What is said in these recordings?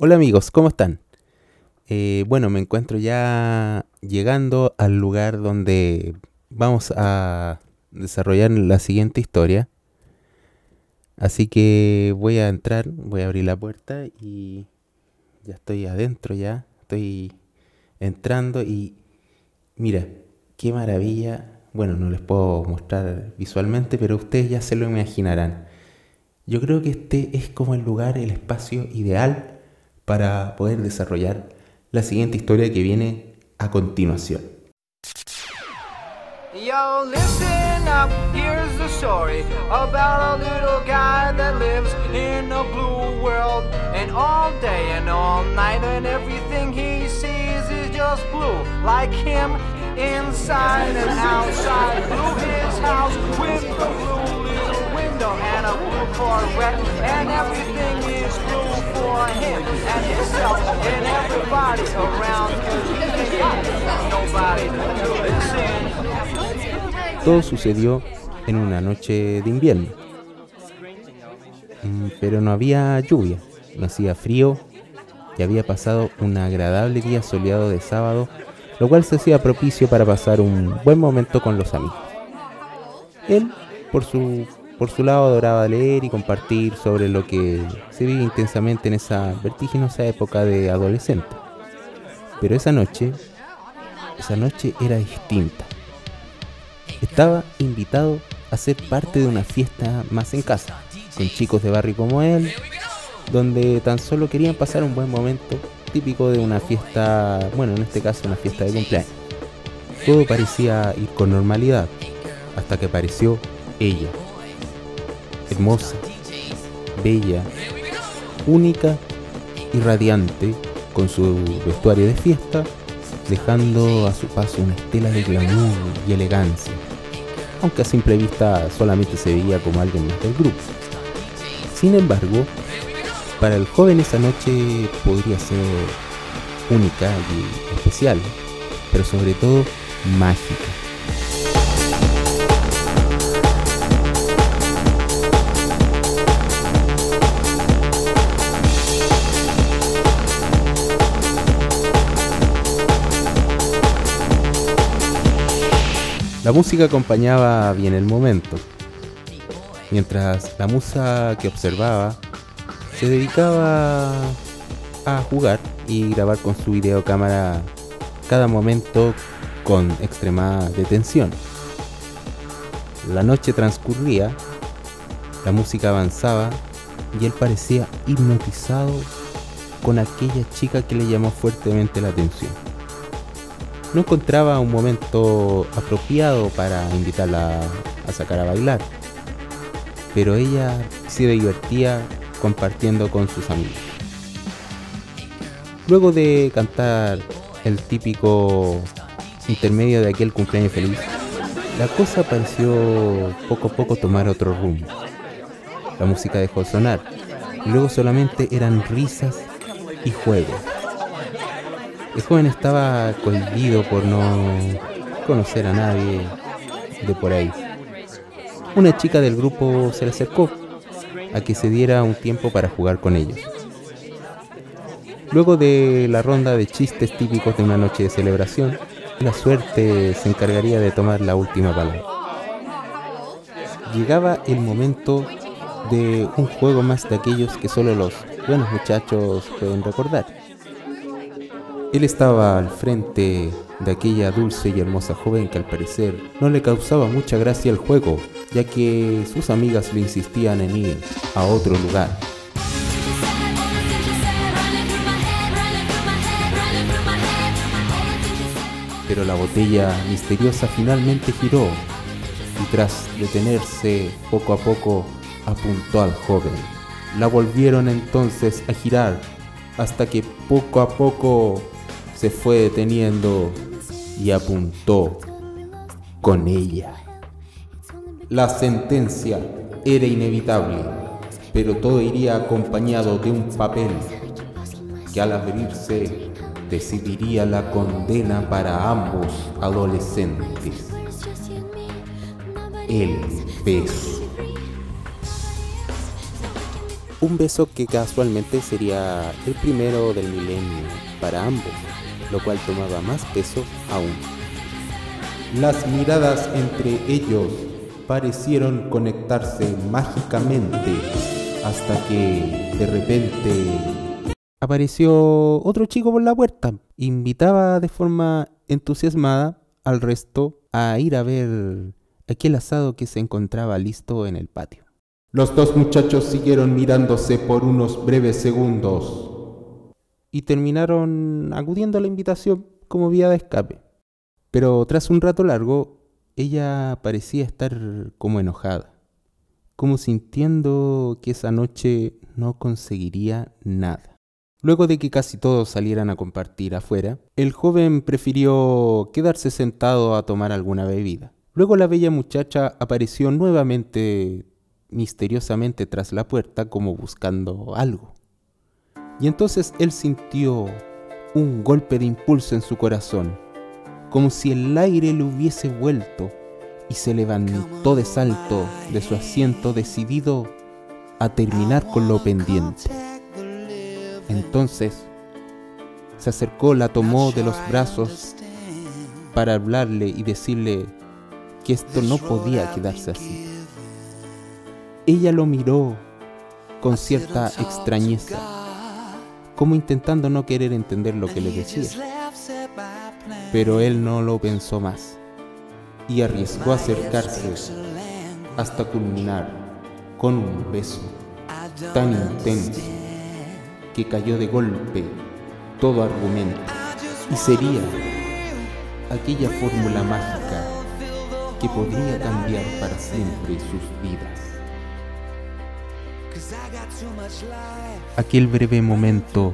Hola amigos, ¿cómo están? Eh, bueno, me encuentro ya llegando al lugar donde vamos a desarrollar la siguiente historia. Así que voy a entrar, voy a abrir la puerta y ya estoy adentro ya. Estoy entrando y mira, qué maravilla. Bueno, no les puedo mostrar visualmente, pero ustedes ya se lo imaginarán. Yo creo que este es como el lugar, el espacio ideal para poder desarrollar la siguiente historia que viene a continuación. Yo, listen up, here's the story about a little guy that lives in a blue world. And all day and all night, and everything he sees is just blue, like him inside and outside. Blue his house with a blue little window and a blue Corvette, and himself and everybody around. Listen. Todo sucedió en una noche de invierno. Mm, pero no había lluvia, no hacía frío y había pasado un agradable día soleado de sábado lo cual se hacía propicio para pasar un buen momento con los amigos. Él, por su, por su lado, adoraba leer y compartir sobre lo que se vive intensamente en esa vertiginosa época de adolescente. Pero esa noche, esa noche era distinta. Estaba invitado a ser parte de una fiesta más en casa, con chicos de barrio como él, donde tan solo querían pasar un buen momento típico de una fiesta, bueno, en este caso una fiesta de cumpleaños. Todo parecía ir con normalidad, hasta que apareció ella. Hermosa, bella, única y radiante, con su vestuario de fiesta, dejando a su paso una estela de glamour y elegancia, aunque a simple vista solamente se veía como alguien más del grupo. Sin embargo, para el joven esa noche podría ser única y especial, pero sobre todo mágica. La música acompañaba bien el momento, mientras la musa que observaba se dedicaba a jugar y grabar con su videocámara cada momento con extrema detención. La noche transcurría, la música avanzaba y él parecía hipnotizado con aquella chica que le llamó fuertemente la atención. No encontraba un momento apropiado para invitarla a sacar a bailar, pero ella se divertía compartiendo con sus amigos. Luego de cantar el típico intermedio de aquel cumpleaños feliz, la cosa pareció poco a poco tomar otro rumbo. La música dejó de sonar y luego solamente eran risas y juegos. El joven estaba cohibido por no conocer a nadie de por ahí. Una chica del grupo se le acercó a que se diera un tiempo para jugar con ellos. Luego de la ronda de chistes típicos de una noche de celebración, la suerte se encargaría de tomar la última palabra. Llegaba el momento de un juego más de aquellos que solo los buenos muchachos pueden recordar. Él estaba al frente de aquella dulce y hermosa joven que al parecer no le causaba mucha gracia el juego, ya que sus amigas le insistían en ir a otro lugar. Pero la botella misteriosa finalmente giró y tras detenerse poco a poco apuntó al joven. La volvieron entonces a girar hasta que poco a poco se fue deteniendo y apuntó con ella. La sentencia era inevitable, pero todo iría acompañado de un papel que al abrirse decidiría la condena para ambos adolescentes. El beso. Un beso que casualmente sería el primero del milenio para ambos, lo cual tomaba más peso aún. Las miradas entre ellos parecieron conectarse mágicamente hasta que de repente apareció otro chico por la puerta. Invitaba de forma entusiasmada al resto a ir a ver aquel asado que se encontraba listo en el patio. Los dos muchachos siguieron mirándose por unos breves segundos y terminaron acudiendo a la invitación como vía de escape. Pero tras un rato largo, ella parecía estar como enojada, como sintiendo que esa noche no conseguiría nada. Luego de que casi todos salieran a compartir afuera, el joven prefirió quedarse sentado a tomar alguna bebida. Luego la bella muchacha apareció nuevamente misteriosamente tras la puerta como buscando algo. Y entonces él sintió un golpe de impulso en su corazón, como si el aire le hubiese vuelto, y se levantó de salto de su asiento decidido a terminar con lo pendiente. Entonces se acercó, la tomó de los brazos para hablarle y decirle que esto no podía quedarse así. Ella lo miró con cierta extrañeza, como intentando no querer entender lo que le decía. Pero él no lo pensó más y arriesgó a acercarse hasta culminar con un beso tan intenso que cayó de golpe todo argumento. Y sería aquella fórmula mágica que podría cambiar para siempre sus vidas. Aquel breve momento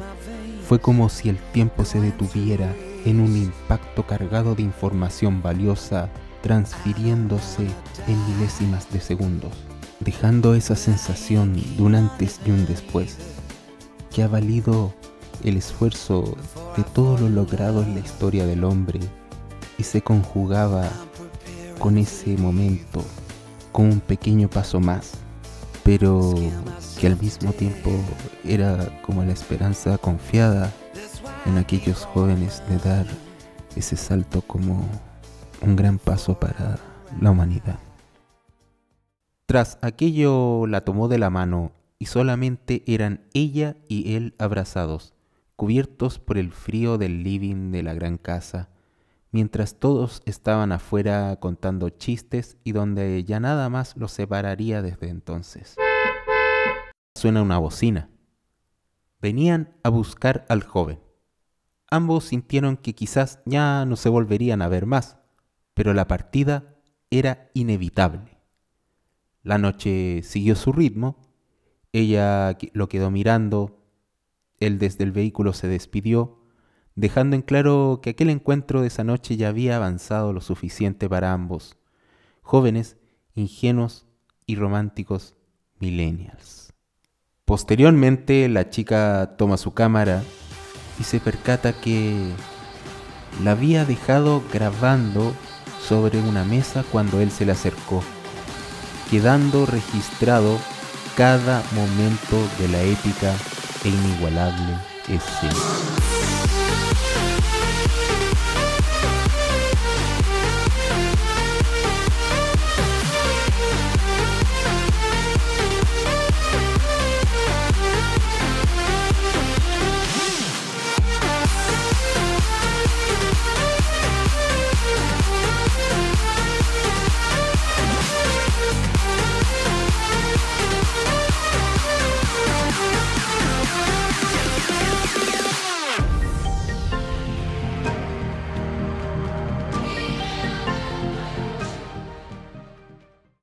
fue como si el tiempo se detuviera en un impacto cargado de información valiosa transfiriéndose en milésimas de segundos, dejando esa sensación de un antes y un después, que ha valido el esfuerzo de todo lo logrado en la historia del hombre y se conjugaba con ese momento con un pequeño paso más, pero que al mismo tiempo era como la esperanza confiada en aquellos jóvenes de dar ese salto como un gran paso para la humanidad. Tras aquello la tomó de la mano y solamente eran ella y él abrazados, cubiertos por el frío del living de la gran casa, mientras todos estaban afuera contando chistes y donde ya nada más los separaría desde entonces. Suena una bocina. Venían a buscar al joven. Ambos sintieron que quizás ya no se volverían a ver más, pero la partida era inevitable. La noche siguió su ritmo, ella lo quedó mirando, él desde el vehículo se despidió, dejando en claro que aquel encuentro de esa noche ya había avanzado lo suficiente para ambos, jóvenes, ingenuos y románticos millennials. Posteriormente la chica toma su cámara y se percata que la había dejado grabando sobre una mesa cuando él se le acercó, quedando registrado cada momento de la épica e inigualable escena.